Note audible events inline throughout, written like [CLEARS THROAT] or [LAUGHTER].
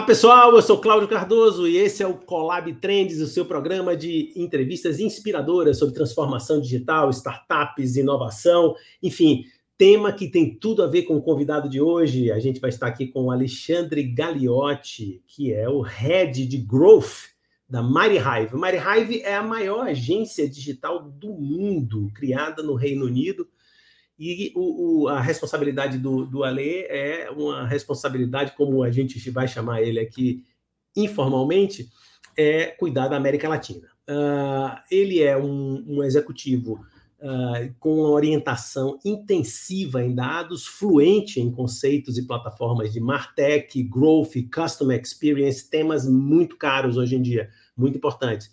Olá pessoal, eu sou Cláudio Cardoso e esse é o Collab Trends, o seu programa de entrevistas inspiradoras sobre transformação digital, startups, inovação, enfim, tema que tem tudo a ver com o convidado de hoje. A gente vai estar aqui com o Alexandre Gagliotti, que é o Head de Growth da Mighty Hive. Mighty Hive é a maior agência digital do mundo, criada no Reino Unido e o, o, a responsabilidade do, do Ale é uma responsabilidade, como a gente vai chamar ele aqui informalmente, é cuidar da América Latina. Uh, ele é um, um executivo uh, com uma orientação intensiva em dados, fluente em conceitos e plataformas de Martech, Growth, Customer Experience, temas muito caros hoje em dia, muito importantes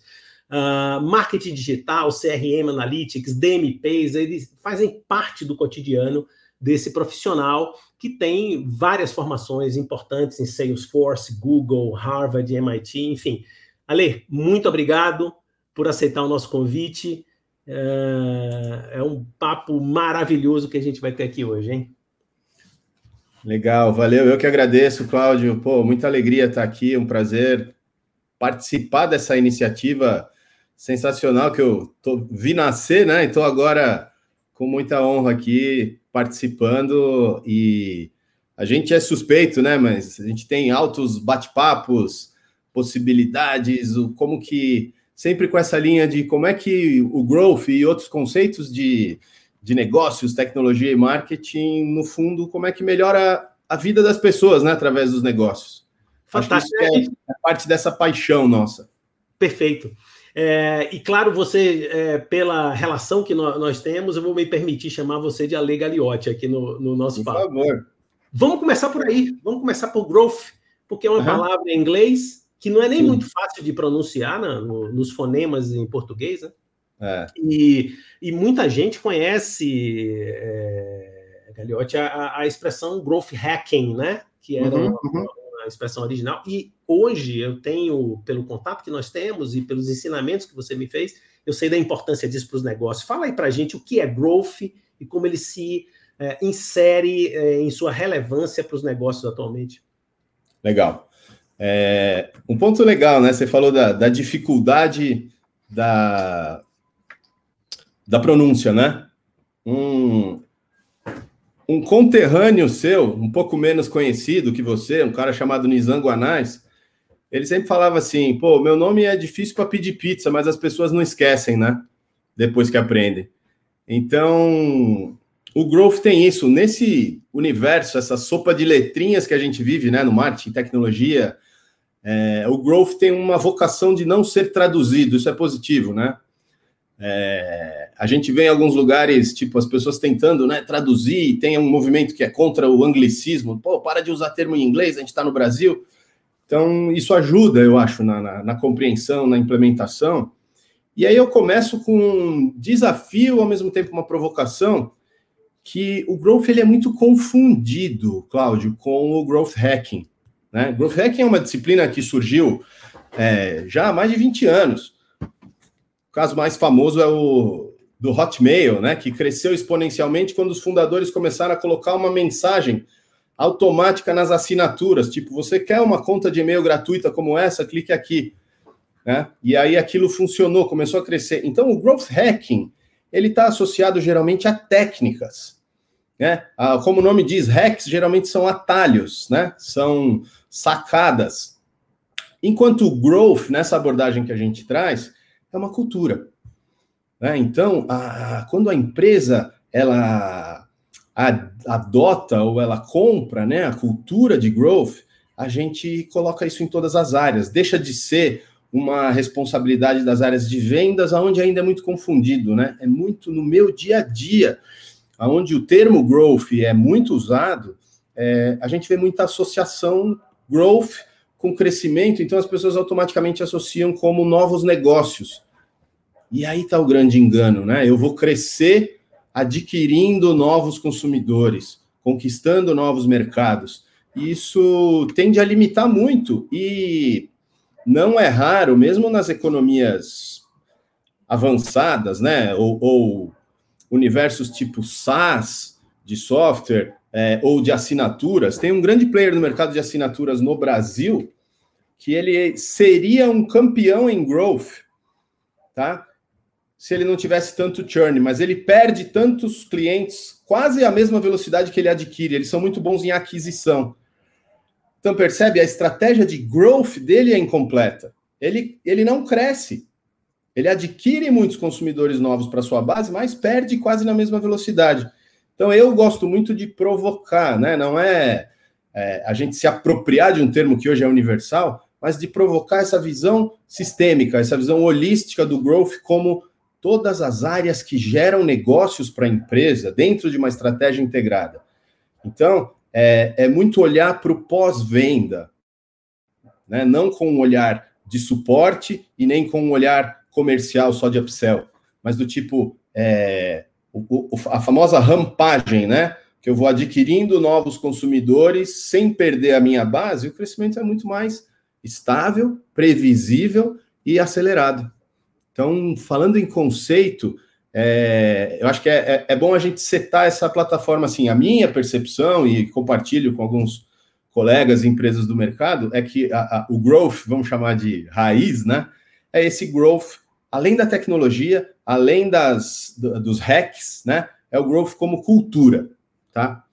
uh, marketing digital, CRM Analytics, DMPs, eles fazem parte do cotidiano desse profissional que tem várias formações importantes em Salesforce, Google, Harvard, MIT, enfim. Ale, muito obrigado por aceitar o nosso convite. Uh, é um papo maravilhoso que a gente vai ter aqui hoje, hein? Legal, valeu. Eu que agradeço, Cláudio. Pô, muita alegria estar aqui, um prazer participar dessa iniciativa sensacional que eu tô, vi nascer, né? Então agora com muita honra aqui participando e a gente é suspeito, né? Mas a gente tem altos bate-papos, possibilidades, o como que sempre com essa linha de como é que o growth e outros conceitos de, de negócios, tecnologia e marketing, no fundo, como é que melhora a vida das pessoas, né? Através dos negócios. Fantástico. Acho que é, é parte dessa paixão nossa. Perfeito. É, e claro, você, é, pela relação que nós, nós, temos, eu vou me permitir chamar você de Ale Galiotti aqui no, no nosso por papo. Por favor. Vamos começar por aí. Vamos começar por growth, porque é uma uhum. palavra em inglês que não é nem Sim. muito fácil de pronunciar né, no, nos fonemas em português, né? É. E, e, muita gente conhece, é, Galiotti, a, a, expressão growth hacking, né? Que era uhum, uma, uhum expressão original. E hoje eu tenho, pelo contato que nós temos e pelos ensinamentos que você me fez, eu sei da importância disso para os negócios. Fala aí para gente o que é growth e como ele se é, insere é, em sua relevância para os negócios atualmente. Legal. É, um ponto legal, né? Você falou da, da dificuldade da, da pronúncia, né? Um, um conterrâneo seu, um pouco menos conhecido que você, um cara chamado Nizam Guanais, ele sempre falava assim: pô, meu nome é difícil para pedir pizza, mas as pessoas não esquecem, né? Depois que aprendem. Então, o growth tem isso. Nesse universo, essa sopa de letrinhas que a gente vive, né, no marketing, tecnologia, é, o growth tem uma vocação de não ser traduzido. Isso é positivo, né? É, a gente vê em alguns lugares, tipo, as pessoas tentando né, traduzir, tem um movimento que é contra o anglicismo, pô, para de usar termo em inglês, a gente está no Brasil. Então, isso ajuda, eu acho, na, na, na, compreensão, na implementação. E aí eu começo com um desafio, ao mesmo tempo uma provocação, que o growth ele é muito confundido, Cláudio, com o growth hacking. Né? Growth hacking é uma disciplina que surgiu é, já há mais de 20 anos o caso mais famoso é o do Hotmail, né, que cresceu exponencialmente quando os fundadores começaram a colocar uma mensagem automática nas assinaturas, tipo, você quer uma conta de e-mail gratuita como essa, clique aqui, né? E aí aquilo funcionou, começou a crescer. Então, o growth hacking, ele está associado geralmente a técnicas, né? Ah, como o nome diz, hacks geralmente são atalhos, né? São sacadas. Enquanto o growth, nessa abordagem que a gente traz, é uma cultura. Né? Então, a, quando a empresa ela adota ou ela compra né, a cultura de growth, a gente coloca isso em todas as áreas. Deixa de ser uma responsabilidade das áreas de vendas, aonde ainda é muito confundido, né? É muito no meu dia a dia, aonde o termo growth é muito usado, é, a gente vê muita associação growth com crescimento, então as pessoas automaticamente associam como novos negócios. E aí está o grande engano, né? Eu vou crescer adquirindo novos consumidores, conquistando novos mercados. Isso tende a limitar muito e não é raro, mesmo nas economias avançadas, né? Ou, ou universos tipo SaaS de software, é, ou de assinaturas. Tem um grande player no mercado de assinaturas no Brasil que ele seria um campeão em growth, tá? Se ele não tivesse tanto churn, mas ele perde tantos clientes quase a mesma velocidade que ele adquire. Eles são muito bons em aquisição. Então percebe a estratégia de growth dele é incompleta. Ele, ele não cresce. Ele adquire muitos consumidores novos para sua base, mas perde quase na mesma velocidade. Então eu gosto muito de provocar, né? Não é, é a gente se apropriar de um termo que hoje é universal, mas de provocar essa visão sistêmica, essa visão holística do growth como todas as áreas que geram negócios para a empresa dentro de uma estratégia integrada. Então, é, é muito olhar para o pós-venda, né? não com um olhar de suporte e nem com um olhar comercial só de upsell, mas do tipo é, o, a famosa rampagem, né? Que eu vou adquirindo novos consumidores sem perder a minha base, o crescimento é muito mais estável, previsível e acelerado. Então, falando em conceito, é, eu acho que é, é, é, bom a gente setar essa plataforma assim. A minha percepção, e compartilho com alguns colegas e empresas do mercado, é que a, a, o growth, vamos chamar de raiz, né? É esse growth, além da tecnologia, além das, do, dos hacks, né? É o growth como cultura, tá?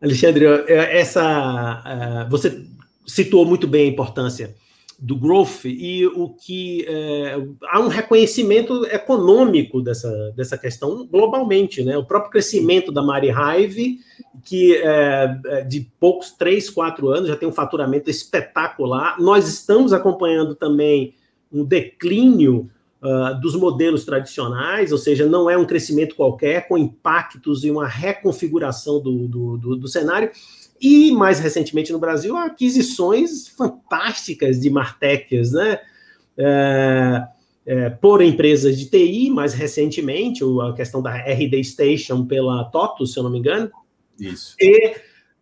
Alexandre, essa uh, você citou muito bem a importância do growth e o que é, há um reconhecimento econômico dessa, dessa questão globalmente, né? O próprio crescimento da Mari Hive, que é de poucos três, quatro anos já tem um faturamento espetacular. Nós estamos acompanhando também um declínio uh, dos modelos tradicionais, ou seja, não é um crescimento qualquer, com impactos e uma reconfiguração do, do, do, do cenário. E, mais recentemente no Brasil, aquisições fantásticas de Martechs, né? É, é, por empresas de TI, mais recentemente, a questão da RD Station pela TOTUS, se eu não me engano. Isso. E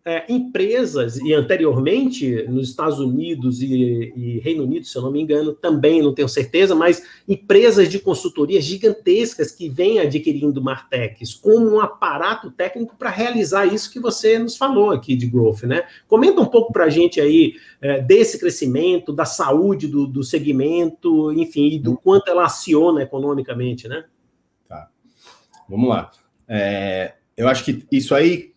é, empresas, e anteriormente nos Estados Unidos e, e, Reino Unido, se eu não me engano, também não tenho certeza, mas empresas de consultoria gigantescas que vêm adquirindo Martechs como um aparato técnico para realizar isso que você nos falou aqui de growth, né? Comenta um pouco para a gente aí é, desse crescimento, da saúde do, do segmento, enfim, e do quanto ela aciona economicamente, né? Tá. Vamos lá. É, eu acho que isso aí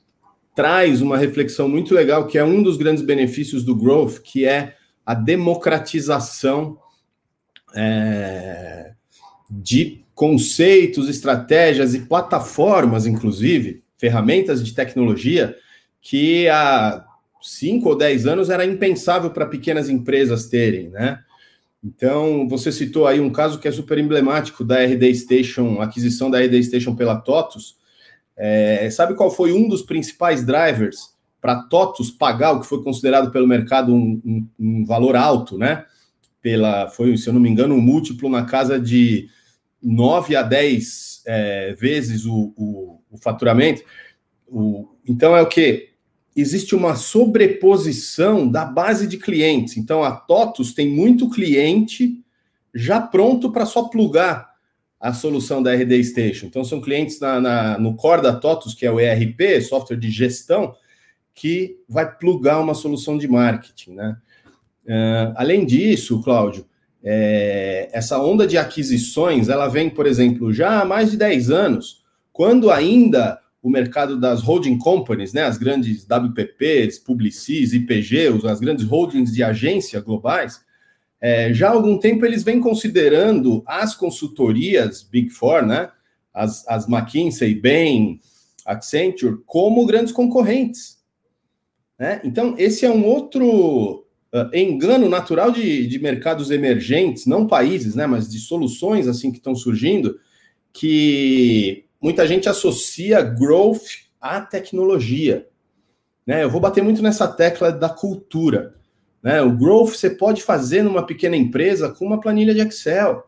traz uma reflexão muito legal, que é um dos grandes benefícios do growth, que é a democratização é, de conceitos, estratégias e plataformas, inclusive, ferramentas de tecnologia, que há cinco ou dez anos era impensável para pequenas empresas terem, né? Então, você citou aí um caso que é super emblemático da RD Station, aquisição da RD Station pela TOTUS, é, sabe qual foi um dos principais drivers para TOTUS pagar o que foi considerado pelo mercado um, um, um, valor alto, né? Pela, foi, se eu não me engano, um múltiplo na casa de 9 a 10 é, vezes o, o, o faturamento. O, então é o que? Existe uma sobreposição da base de clientes. Então a TOTUS tem muito cliente já pronto para só plugar a solução da RD Station. Então, são clientes na, na, no core da TOTUS, que é o ERP, software de gestão, que vai plugar uma solução de marketing. Né? Uh, além disso, Cláudio, é, essa onda de aquisições, ela vem, por exemplo, já há mais de 10 anos, quando ainda o mercado das holding companies, né, as grandes WPPs, Publicis, IPG, as grandes holdings de agência globais, é, já há algum tempo eles vêm considerando as consultorias Big Four, né? As, as McKinsey, Bain, Accenture, como grandes concorrentes. Né? Então, esse é um outro uh, engano natural de, de mercados emergentes, não países, né? Mas de soluções assim que estão surgindo, que muita gente associa growth à tecnologia. Né? Eu vou bater muito nessa tecla da cultura. Né? O growth você pode fazer numa pequena empresa com uma planilha de Excel,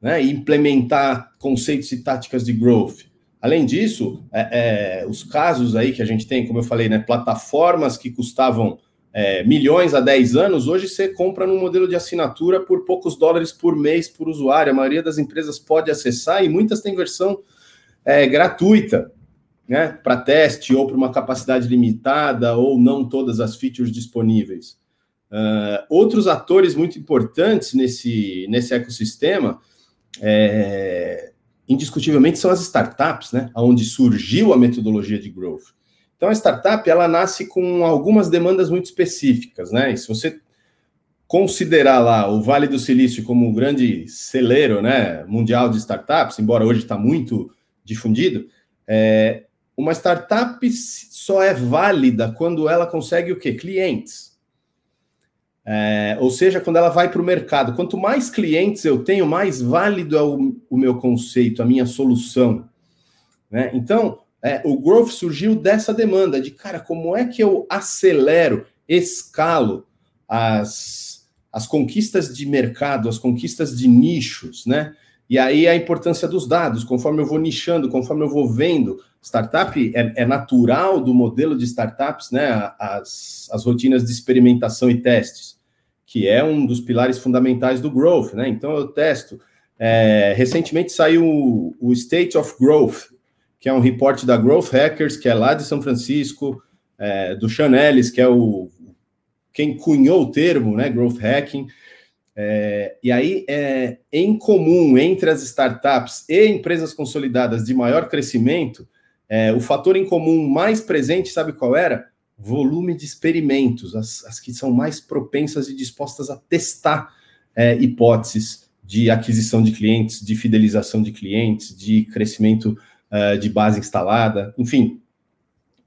né? E implementar conceitos e táticas de growth. Além disso, é, é, os casos aí que a gente tem, como eu falei, né, plataformas que custavam é, milhões há 10 anos, hoje você compra num modelo de assinatura por poucos dólares por mês por usuário. A maioria das empresas pode acessar e muitas têm versão é, gratuita né, para teste ou para uma capacidade limitada ou não todas as features disponíveis. Uh, outros atores muito importantes nesse, nesse ecossistema, é, indiscutivelmente, são as startups, né? Onde surgiu a metodologia de growth. Então, a startup ela nasce com algumas demandas muito específicas, né? E se você considerar lá o Vale do Silício como um grande celeiro né, mundial de startups, embora hoje está muito difundido, é, uma startup só é válida quando ela consegue o quê? Clientes. É, ou seja, quando ela vai para o mercado. Quanto mais clientes eu tenho, mais válido é o, o meu conceito, a minha solução. Né? Então, é, o growth surgiu dessa demanda de, cara, como é que eu acelero, escalo as, as conquistas de mercado, as conquistas de nichos, né? E aí a importância dos dados, conforme eu vou nichando, conforme eu vou vendo. Startup é, é natural do modelo de startups, né? As, as rotinas de experimentação e testes, que é um dos pilares fundamentais do growth, né? Então eu testo. É, recentemente saiu o, State of Growth, que é um reporte da Growth Hackers, que é lá de São Francisco, é, do Chanelis, que é o quem cunhou o termo, né? Growth Hacking. É, e aí, é, em comum entre as startups e empresas consolidadas de maior crescimento, é, o fator em comum mais presente, sabe qual era? Volume de experimentos, as, as que são mais propensas e dispostas a testar é, hipóteses de aquisição de clientes, de fidelização de clientes, de crescimento uh, de base instalada, enfim.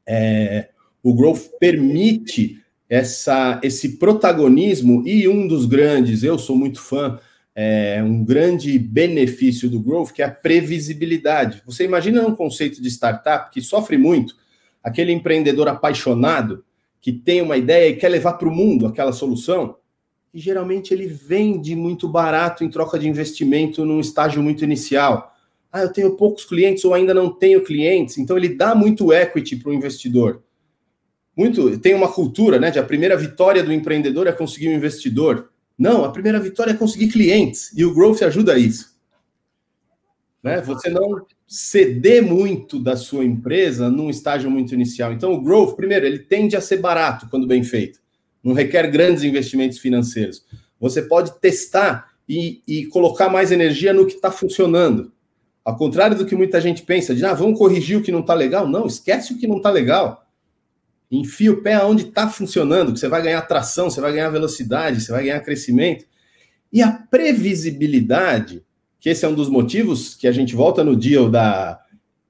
É, o Growth permite essa, esse protagonismo, e um dos grandes, eu sou muito fã, é, um grande benefício do growth, que é a previsibilidade. Você imagina um conceito de startup que sofre muito, aquele empreendedor apaixonado que tem uma ideia e quer levar para o mundo aquela solução, e geralmente ele vende muito barato em troca de investimento num estágio muito inicial. Ah, eu tenho poucos clientes ou ainda não tenho clientes, então ele dá muito equity para o investidor muito tem uma cultura, né, de a primeira vitória do empreendedor é conseguir um investidor. Não, a primeira vitória é conseguir clientes e o growth ajuda a isso. Né? Você não ceder muito da sua empresa num estágio muito inicial. Então, o growth, primeiro, ele tende a ser barato quando bem feito. Não requer grandes investimentos financeiros. Você pode testar e, e colocar mais energia no que está funcionando. Ao contrário do que muita gente pensa, de ah, vamos corrigir o que não está legal. Não, esquece o que não está legal enfia o pé aonde está funcionando, que você vai ganhar tração, você vai ganhar velocidade, você vai ganhar crescimento. E a previsibilidade, que esse é um dos motivos que a gente volta no deal da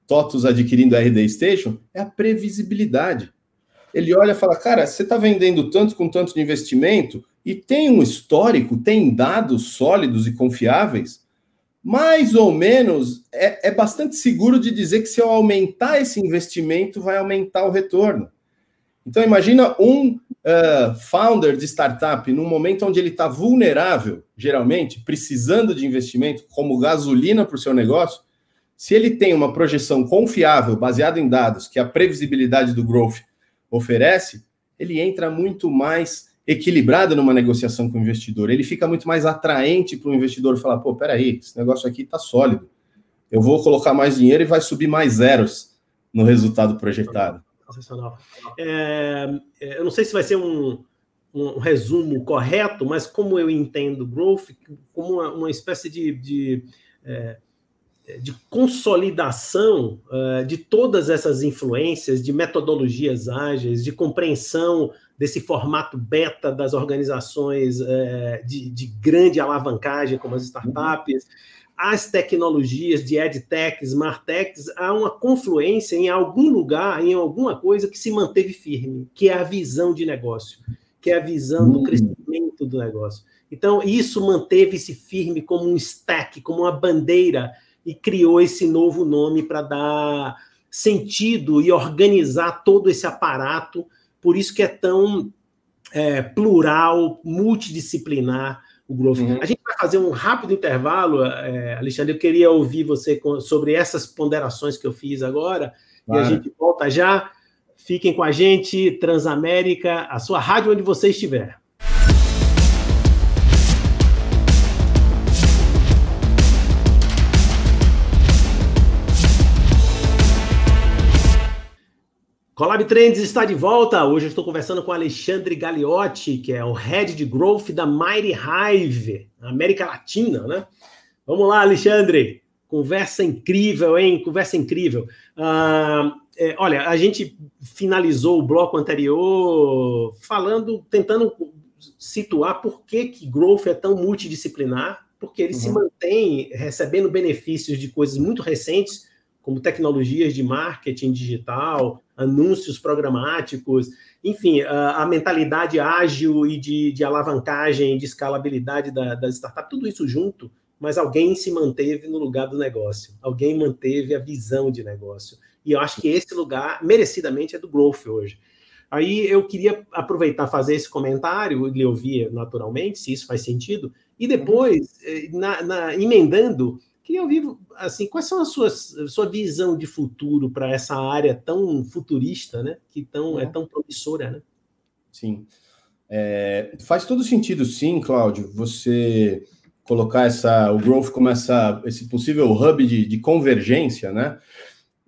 TOTUS adquirindo a RD Station, é a previsibilidade. Ele olha e fala, cara, você está vendendo tanto com tanto de investimento e tem um histórico, tem dados sólidos e confiáveis, mais ou menos é, é bastante seguro de dizer que se eu aumentar esse investimento, vai aumentar o retorno. Então, imagina um uh, founder de startup num momento onde ele está vulnerável, geralmente, precisando de investimento como gasolina para o seu negócio. Se ele tem uma projeção confiável, baseada em dados, que a previsibilidade do growth oferece, ele entra muito mais equilibrado numa negociação com o investidor. Ele fica muito mais atraente para o investidor falar: pô, peraí, esse negócio aqui está sólido. Eu vou colocar mais dinheiro e vai subir mais zeros no resultado projetado. Sensacional. É, é, eu não sei se vai ser um, um, resumo correto, mas como eu entendo growth, como uma, uma espécie de, de, é, de consolidação é, de todas essas influências, de metodologias ágeis, de compreensão desse formato beta das organizações de, de grande alavancagem, como as startups as tecnologias de EdTech, SmartTechs, há uma confluência em algum lugar, em alguma coisa que se manteve firme, que é a visão de negócio, que é a visão do hum. crescimento do negócio. Então, isso manteve-se firme como um stack, como uma bandeira, e criou esse novo nome para dar sentido e organizar todo esse aparato. Por isso que é tão é, plural, multidisciplinar, o growth. Uhum. A gente vai fazer um rápido intervalo, é, Alexandre. Eu queria ouvir você com, sobre essas ponderações que eu fiz agora, claro. e a gente volta já. Fiquem com a gente, Transamérica, a sua rádio onde você estiver. Colab Trends está de volta. Hoje eu estou conversando com Alexandre Gagliotti, que é o Head de Growth da Mighty Hive, América Latina, né? Vamos lá, Alexandre. Conversa incrível, hein? Conversa incrível. Ah, é, olha, a gente finalizou o bloco anterior falando, tentando situar por que, que Growth é tão multidisciplinar, porque ele uhum. se mantém recebendo benefícios de coisas muito recentes, como tecnologias de marketing digital, anúncios programáticos, enfim, a, mentalidade ágil e de, de, alavancagem, de escalabilidade da, das startups, tudo isso junto, mas alguém se manteve no lugar do negócio, alguém manteve a visão de negócio. E eu acho que esse lugar, merecidamente, é do Growth hoje. Aí eu queria aproveitar, fazer esse comentário, e ouvir naturalmente, se isso faz sentido, e depois, eh, na, na, emendando, Queria ouvir, assim, quais são as suas sua visão de futuro para essa área tão futurista, né? Que tão, é uhum. tão promissora, né? Sim. É, faz todo sentido, sim, Cláudio, você colocar essa, o growth como essa, esse possível hub de, de convergência, né?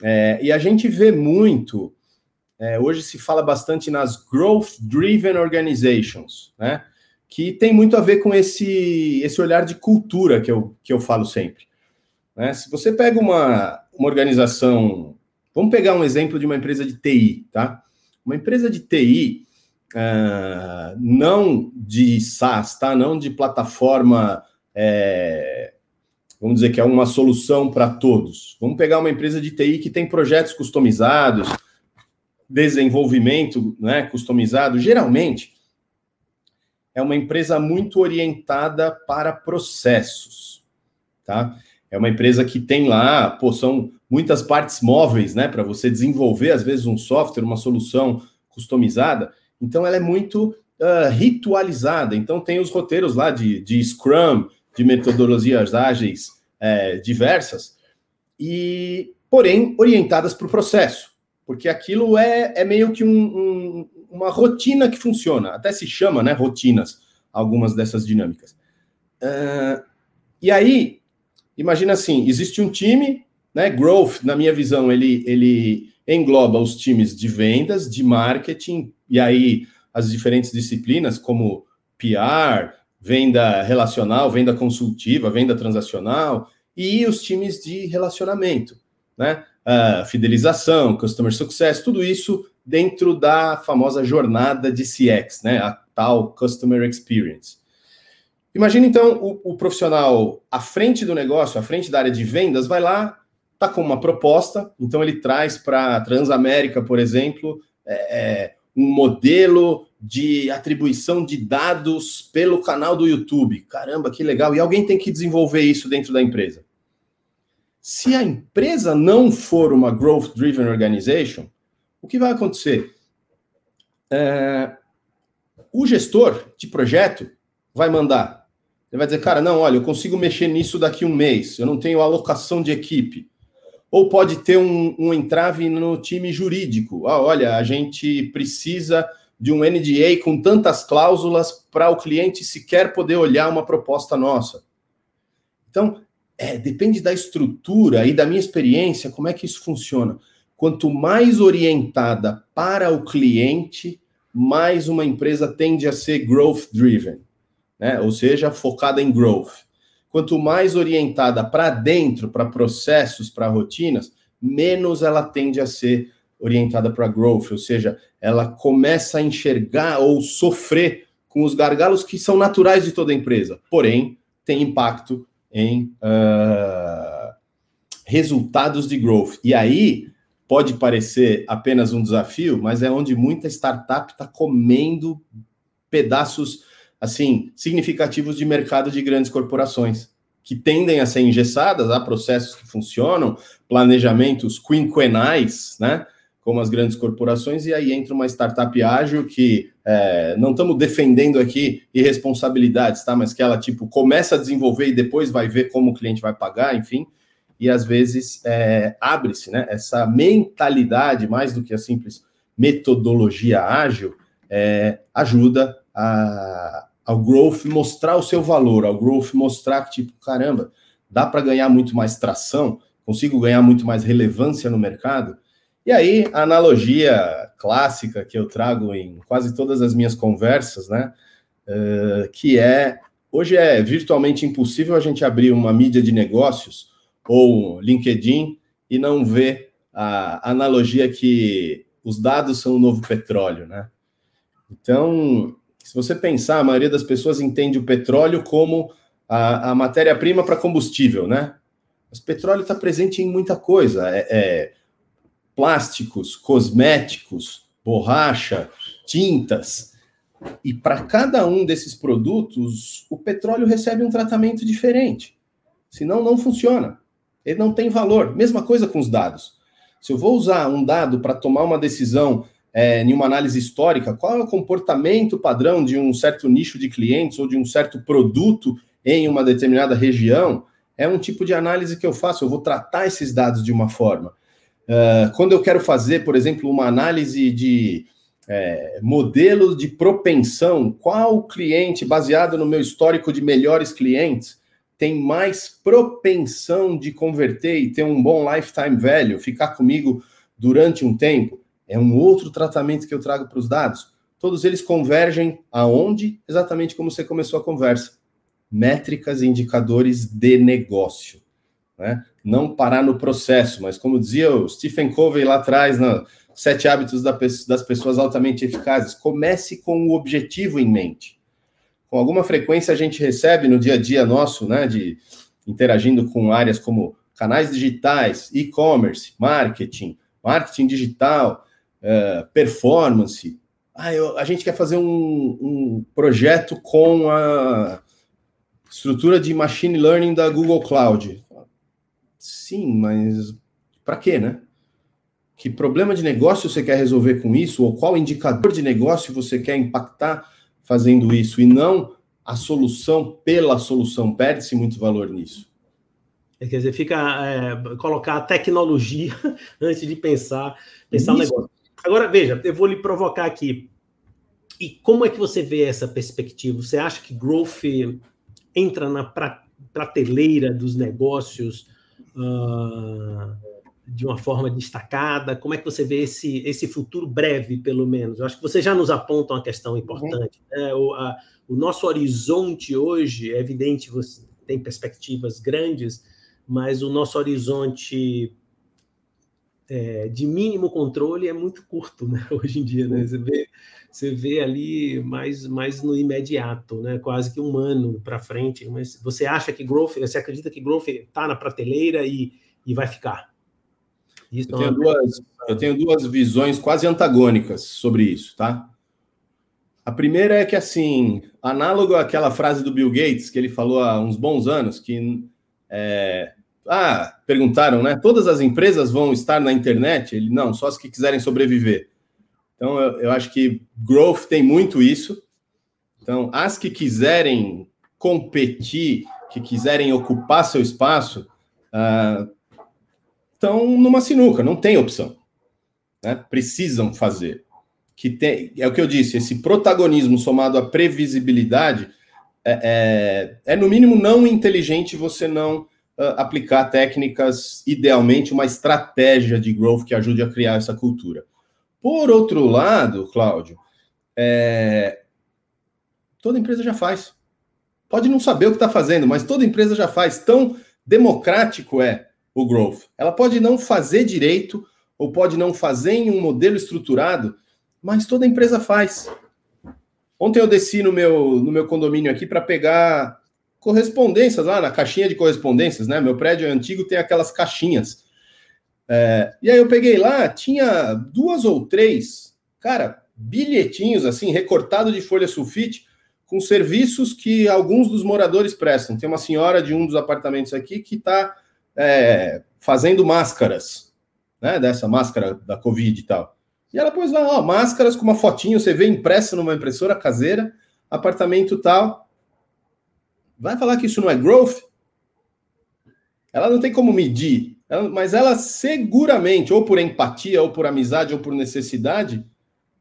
É, e a gente vê muito, é, hoje se fala bastante nas growth-driven organizations, né? Que tem muito a ver com esse, esse olhar de cultura que eu, que eu falo sempre. Né? Se você pega uma, uma organização, vamos pegar um exemplo de uma empresa de TI, tá? Uma empresa de TI, uh, ah, não de SaaS, tá? Não de plataforma, é, vamos dizer que é uma solução para todos. Vamos pegar uma empresa de TI que tem projetos customizados, desenvolvimento né, customizado. Geralmente, é uma empresa muito orientada para processos, tá? É uma empresa que tem lá, pô, são muitas partes móveis, né, para você desenvolver, às vezes, um software, uma solução customizada. Então, ela é muito uh, ritualizada. Então, tem os roteiros lá de, de Scrum, de metodologias ágeis é, diversas, e, porém, orientadas para o processo, porque aquilo é, é meio que um, um, uma rotina que funciona, até se chama, né, rotinas, algumas dessas dinâmicas. Uh, e aí, imagina assim, existe um time, né? Growth, na minha visão, ele, ele engloba os times de vendas, de marketing, e aí as diferentes disciplinas, como PR, venda relacional, venda consultiva, venda transacional, e os times de relacionamento, né? Uh, fidelização, customer success, tudo isso dentro da famosa jornada de CX, né? A tal customer experience. Imagina então o, o, profissional à frente do negócio, à frente da área de vendas, vai lá, tá com uma proposta, então ele traz para a Transamérica, por exemplo, é, é, um modelo de atribuição de dados pelo canal do YouTube. Caramba, que legal! E alguém tem que desenvolver isso dentro da empresa. Se a empresa não for uma growth driven organization, o que vai acontecer? É, o gestor de projeto vai mandar ele vai dizer, cara, não, olha, eu consigo mexer nisso daqui um mês, eu não tenho alocação de equipe. Ou pode ter um, um entrave no time jurídico. Ah, olha, a gente precisa de um NDA com tantas cláusulas para o cliente sequer poder olhar uma proposta nossa. Então, é, depende da estrutura e da minha experiência, como é que isso funciona. Quanto mais orientada para o cliente, mais uma empresa tende a ser growth driven né? ou seja, focada em growth. Quanto mais orientada para dentro, para processos, para rotinas, menos ela tende a ser orientada para growth, ou seja, ela começa a enxergar ou sofrer com os gargalos que são naturais de toda empresa, porém tem impacto em uh, resultados de growth. E aí pode parecer apenas um desafio, mas é onde muita startup está comendo pedaços assim significativos de mercado de grandes corporações que tendem a ser engessadas, há processos que funcionam, planejamentos quinquenais, né? Como as grandes corporações, e aí entra uma startup ágil que é, não estamos defendendo aqui irresponsabilidades, tá? Mas que ela tipo começa a desenvolver e depois vai ver como o cliente vai pagar, enfim, e às vezes é, abre-se, né? Essa mentalidade, mais do que a simples metodologia ágil, é, ajuda a, ao growth mostrar o seu valor, ao growth mostrar que, tipo, caramba, dá para ganhar muito mais tração, consigo ganhar muito mais relevância no mercado. E aí, a analogia clássica que eu trago em quase todas as minhas conversas, né? Uh, que é hoje é virtualmente impossível a gente abrir uma mídia de negócios ou LinkedIn e não ver a analogia que os dados são o novo petróleo, né? Então, se você pensar, a maioria das pessoas entende o petróleo como a, a matéria-prima para combustível, né? Mas petróleo está presente em muita coisa. É, é, plásticos, cosméticos, borracha, tintas. E para cada um desses produtos, o petróleo recebe um tratamento diferente. Senão, não funciona. Ele não tem valor. Mesma coisa com os dados. Se eu vou usar um dado para tomar uma decisão é, em uma análise histórica, qual é o comportamento padrão de um certo nicho de clientes ou de um certo produto em uma determinada região, é um tipo de análise que eu faço. Eu vou tratar esses dados de uma forma. Uh, quando eu quero fazer, por exemplo, uma análise de é, modelo de propensão, qual cliente, baseado no meu histórico de melhores clientes, tem mais propensão de converter e ter um bom lifetime value, ficar comigo durante um tempo? É um outro tratamento que eu trago para os dados. Todos eles convergem aonde? Exatamente como você começou a conversa. Métricas e indicadores de negócio. Né? Não parar no processo, mas como dizia o Stephen Covey lá atrás, na Sete Hábitos das Pessoas Altamente Eficazes, comece com o objetivo em mente. Com alguma frequência a gente recebe no dia a dia nosso, né, de interagindo com áreas como canais digitais, e-commerce, marketing, marketing digital, uh, performance. Ah, eu, a gente quer fazer um, um projeto com a estrutura de machine learning da Google Cloud. Sim, mas para quê, né? Que problema de negócio você quer resolver com isso? Ou qual indicador de negócio você quer impactar fazendo isso? E não a solução pela solução. Perde-se muito valor nisso. É, quer dizer, fica é, colocar a tecnologia [LAUGHS] antes de pensar, pensar o negócio. Agora, veja, eu vou lhe provocar aqui. E como é que você vê essa perspectiva? Você acha que growth entra na prateleira dos negócios uh, de uma forma destacada? Como é que você vê esse, esse futuro breve, pelo menos? Eu acho que você já nos aponta uma questão importante. Uhum. Né? O, a, o nosso horizonte hoje, é evidente, você tem perspectivas grandes, mas o nosso horizonte é, de mínimo controle é muito curto, né? [LAUGHS] Hoje em dia, né? Você vê, você vê ali mais, mais no imediato, né? Quase que um ano para frente. Mas você acha que growth, você acredita que growth está na prateleira e, e vai ficar? Isso eu, é tenho duas, eu tenho duas visões quase antagônicas sobre isso, tá? A primeira é que, assim, análogo àquela frase do Bill Gates, que ele falou há uns bons anos, que é, ah, perguntaram, né? Todas as empresas vão estar na internet? Ele, não, só as que quiserem sobreviver. Então, eu, eu acho que growth tem muito isso. Então, as que quiserem competir, que quiserem ocupar seu espaço, estão numa sinuca, não tem opção. Né? Precisam fazer. Que tem, é o que eu disse, esse protagonismo somado à previsibilidade é, é, é no mínimo não inteligente você não aplicar técnicas, idealmente, uma estratégia de growth que ajude a criar essa cultura. Por outro lado, Cláudio, é... toda empresa já faz. Pode não saber o que está fazendo, mas toda empresa já faz. Tão democrático é o growth. Ela pode não fazer direito, ou pode não fazer em um modelo estruturado, mas toda empresa faz. Ontem eu desci no meu, no meu condomínio aqui para pegar correspondências lá na caixinha de correspondências, né? Meu prédio antigo tem aquelas caixinhas. É, e aí eu peguei lá, tinha duas ou três, cara, bilhetinhos assim, recortado de folha sulfite, com serviços que alguns dos moradores prestam. Tem uma senhora de um dos apartamentos aqui que está é, fazendo máscaras, né? Dessa máscara da Covid e tal. E ela pôs lá, ó, máscaras com uma fotinho, você vê impressa numa impressora caseira, apartamento tal. Vai falar que isso não é growth? Ela não tem como medir, mas ela seguramente, ou por empatia, ou por amizade, ou por necessidade,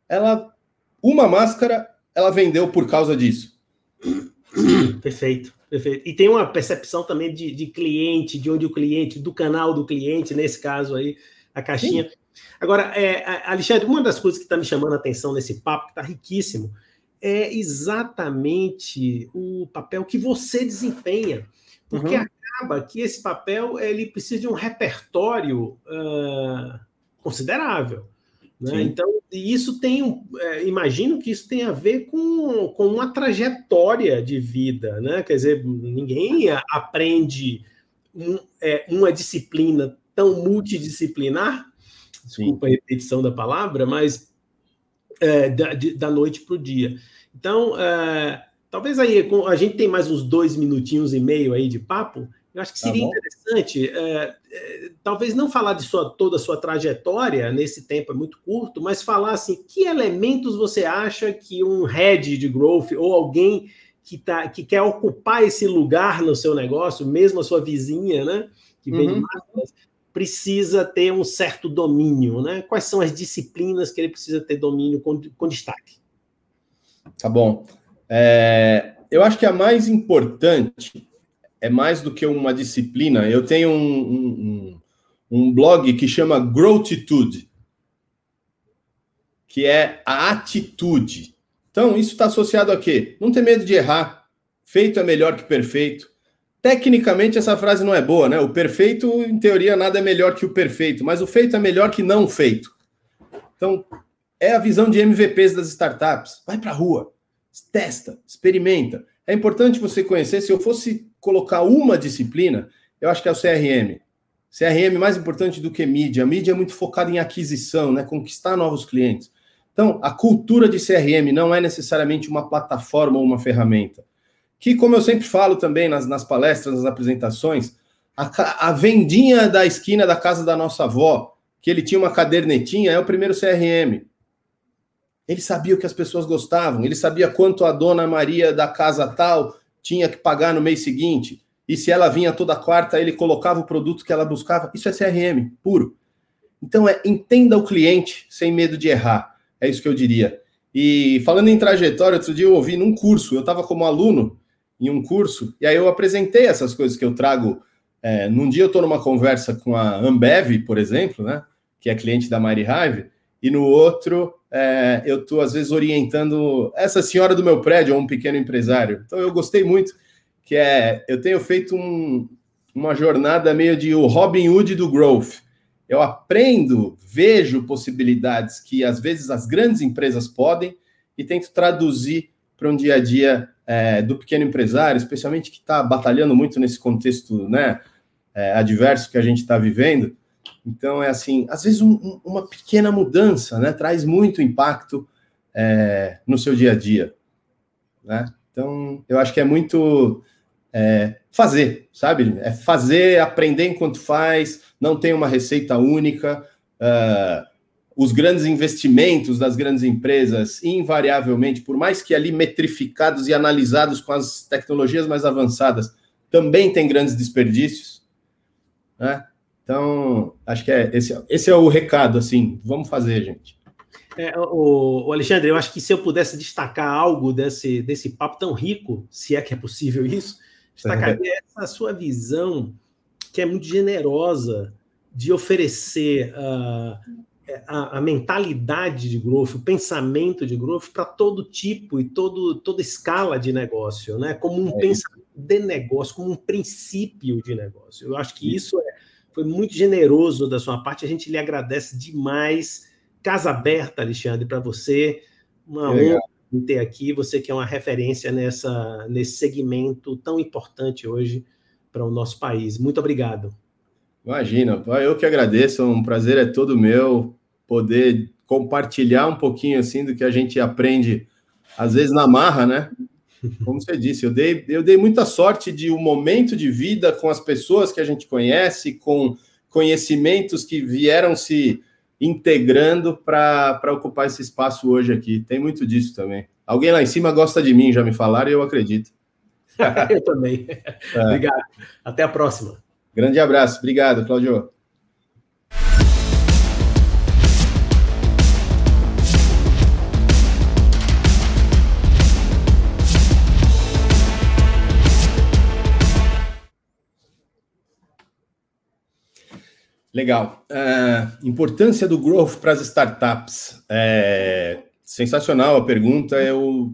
ela uma máscara ela vendeu por causa disso. [CLEARS THROAT] Perfeito, perfeito. E tem uma percepção também de, de cliente, de onde o cliente, do canal do cliente, nesse caso aí, a caixinha. Sim. Agora, é, Alexandre, uma das coisas que está me chamando a atenção nesse papo, que está riquíssimo, é exatamente o papel que você desempenha. Porque uhum. acaba que esse papel ele precisa de um repertório uh, considerável. Né? Então, isso tem um. É, imagino que isso tem a ver com, com uma trajetória de vida. Né? Quer dizer, ninguém aprende um, é, uma disciplina tão multidisciplinar, desculpa a repetição da palavra, mas é, da, de, da noite para o dia. Então, é, talvez aí a gente tem mais uns dois minutinhos e meio aí de papo. Eu acho que tá seria tá interessante, é, é, talvez não falar de sua, toda a sua trajetória, nesse tempo é muito curto, mas falar assim, que elementos você acha que um head de growth ou alguém que, tá, que quer ocupar esse lugar no seu negócio, mesmo a sua vizinha, né, que vem uhum. Precisa ter um certo domínio, né? Quais são as disciplinas que ele precisa ter domínio com, com destaque? Tá bom. É, eu acho que a mais importante é mais do que uma disciplina. Eu tenho um, um, um blog que chama Growtitude, que é a atitude. Então, isso está associado a quê? Não ter medo de errar. Feito é melhor que perfeito. Tecnicamente, essa frase não é boa, né? O perfeito, em teoria, nada é melhor que o perfeito, mas o feito é melhor que não feito. Então, é a visão de MVPs das startups. Vai para a rua, testa, experimenta. É importante você conhecer. Se eu fosse colocar uma disciplina, eu acho que é o CRM. CRM mais importante do que mídia. A mídia é muito focada em aquisição, né? Conquistar novos clientes. Então, a cultura de CRM não é necessariamente uma plataforma ou uma ferramenta que, como eu sempre falo também nas, nas palestras, nas apresentações, a, a, vendinha da esquina da casa da nossa avó, que ele tinha uma cadernetinha, é o primeiro CRM. Ele sabia o que as pessoas gostavam, ele sabia quanto a dona Maria da casa tal tinha que pagar no mês seguinte. E se ela vinha toda quarta, ele colocava o produto que ela buscava. Isso é CRM puro. Então é entenda o cliente sem medo de errar. É isso que eu diria. E falando em trajetória, outro dia eu ouvi num curso, eu estava como aluno em um curso, e aí eu apresentei essas coisas que eu trago. É, num dia eu estou numa conversa com a Ambev, por exemplo, né, que é cliente da Mari Hive, e no outro é, eu estou, às vezes, orientando essa senhora do meu prédio, ou um pequeno empresário. Então eu gostei muito, que é, eu tenho feito um, uma jornada meio de o Robin Hood do Growth. Eu aprendo, vejo possibilidades que às vezes as grandes empresas podem e tento traduzir para um dia a dia é, do pequeno empresário, especialmente que está batalhando muito nesse contexto né, é, adverso que a gente está vivendo. Então, é assim, às vezes um, uma pequena mudança né, traz muito impacto é, no seu dia a dia. Né? Então, eu acho que é muito é, fazer, sabe? É fazer, aprender enquanto faz, não tem uma receita única. Uh, os grandes investimentos das grandes empresas, invariavelmente, por mais que ali metrificados e analisados com as tecnologias mais avançadas, também tem grandes desperdícios. Né? Então, acho que é esse, esse é o recado, assim, vamos fazer, gente. É, o, o, Alexandre, eu acho que se eu pudesse destacar algo desse, desse papo tão rico, se é que é possível isso, destacaria é. [LAUGHS] essa sua visão, que é muito generosa, de oferecer uh, a, a, mentalidade de growth, o pensamento de growth para todo tipo e todo, toda escala de negócio, né? Como um é pensamento de negócio, como um princípio de negócio. Eu acho que isso é, foi muito generoso da sua parte. A gente lhe agradece demais. Casa aberta, Alexandre, para você. Uma é honra ter aqui. Você que é uma referência nessa, nesse segmento tão importante hoje para o nosso país. Muito obrigado. Imagina, eu que agradeço, um prazer é todo meu poder compartilhar um pouquinho assim do que a gente aprende, às vezes na marra, né? Como você disse, eu dei, eu dei muita sorte de um momento de vida com as pessoas que a gente conhece, com conhecimentos que vieram se integrando para ocupar esse espaço hoje aqui. Tem muito disso também. Alguém lá em cima gosta de mim, já me falaram, e eu acredito. [LAUGHS] eu também. É. Obrigado. Até a próxima. Grande abraço. Obrigado, Claudio. Legal. Uh, importância do growth para as startups. É, sensacional a pergunta. Eu,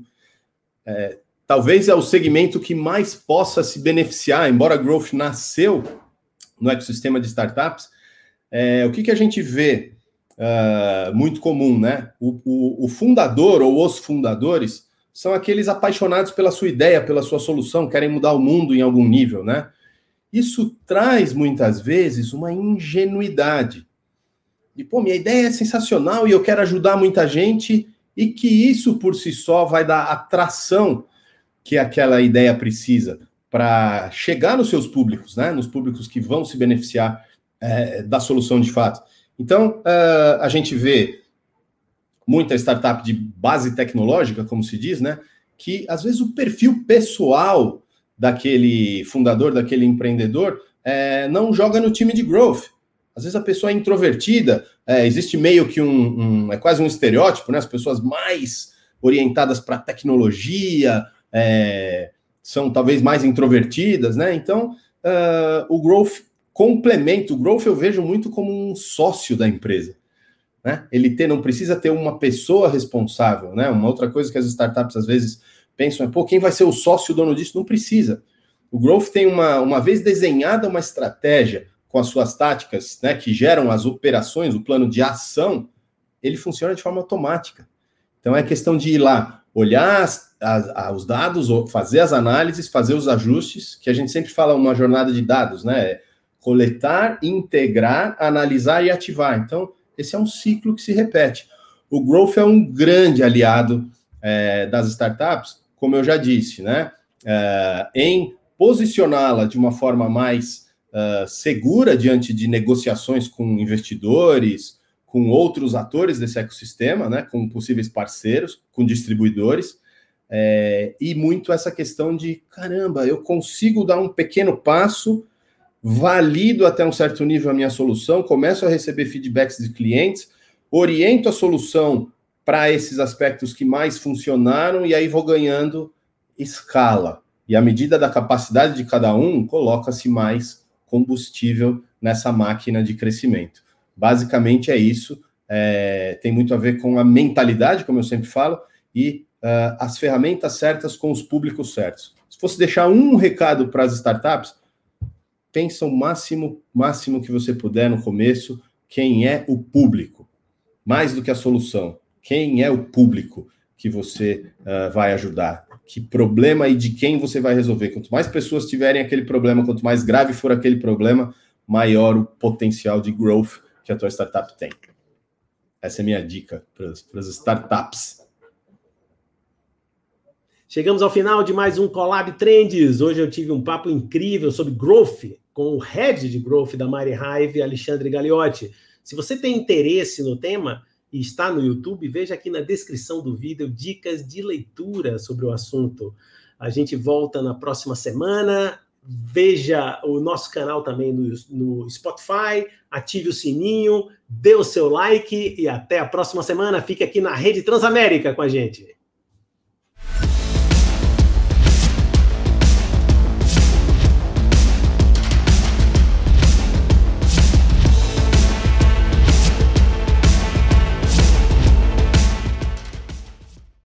é, talvez é o segmento que mais possa se beneficiar, embora growth nasceu no ecossistema de startups. É, o que, que a gente vê uh, muito comum, né? O, o, o fundador ou os fundadores são aqueles apaixonados pela sua ideia, pela sua solução, querem mudar o mundo em algum nível, né? Isso traz muitas vezes uma ingenuidade. E, pô, minha ideia é sensacional e eu quero ajudar muita gente, e que isso por si só vai dar atração que aquela ideia precisa para chegar nos seus públicos, né? Nos públicos que vão se beneficiar é, da solução de fato. Então, uh, a gente vê muita startup de base tecnológica, como se diz, né? Que às vezes o perfil pessoal daquele fundador, daquele empreendedor, é, não joga no time de growth. Às vezes a pessoa é introvertida, é, existe meio que um, um, é quase um estereótipo, né? As pessoas mais orientadas para tecnologia é, são talvez mais introvertidas, né? Então uh, o growth complementa, o growth eu vejo muito como um sócio da empresa. Né? Ele ter, não precisa ter uma pessoa responsável, né? Uma outra coisa que as startups às vezes pensam é, pô, quem vai ser o sócio dono disso? Não precisa. O Growth tem uma, uma vez desenhada uma estratégia com as suas táticas, né, que geram as operações, o plano de ação, ele funciona de forma automática. Então é questão de ir lá, olhar as, os dados, fazer as análises, fazer os ajustes, que a gente sempre fala uma jornada de dados, né? É coletar, integrar, analisar e ativar. Então, esse é um ciclo que se repete. O Growth é um grande aliado é, das startups, como eu já disse, né, uh, em posicioná-la de uma forma mais uh, segura diante de negociações com investidores, com outros atores desse ecossistema, né, com possíveis parceiros, com distribuidores, é, e muito essa questão de caramba, eu consigo dar um pequeno passo, valido até um certo nível a minha solução, começo a receber feedbacks de clientes, oriento a solução para esses aspectos que mais funcionaram e aí vou ganhando escala. E à medida da capacidade de cada um, coloca-se mais combustível nessa máquina de crescimento. Basicamente é isso. É, tem muito a ver com a mentalidade, como eu sempre falo, e uh, as ferramentas certas com os públicos certos. Se fosse deixar um recado para as startups, pensa o máximo, máximo que você puder no começo, quem é o público, mais do que a solução quem é o público que você uh, vai ajudar, que problema e de quem você vai resolver. Quanto mais pessoas tiverem aquele problema, quanto mais grave for aquele problema, maior o potencial de growth que a tua startup tem. Essa é minha dica para as startups. Chegamos ao final de mais um Collab Trends. Hoje eu tive um papo incrível sobre growth com o head de growth da Mari Hive, Alexandre Gagliotti. Se você tem interesse no tema, e está no YouTube, veja aqui na descrição do vídeo dicas de leitura sobre o assunto. A gente volta na próxima semana. Veja o nosso canal também no, no Spotify, ative o sininho, dê o seu like e até a próxima semana. Fique aqui na Rede Transamérica com a gente.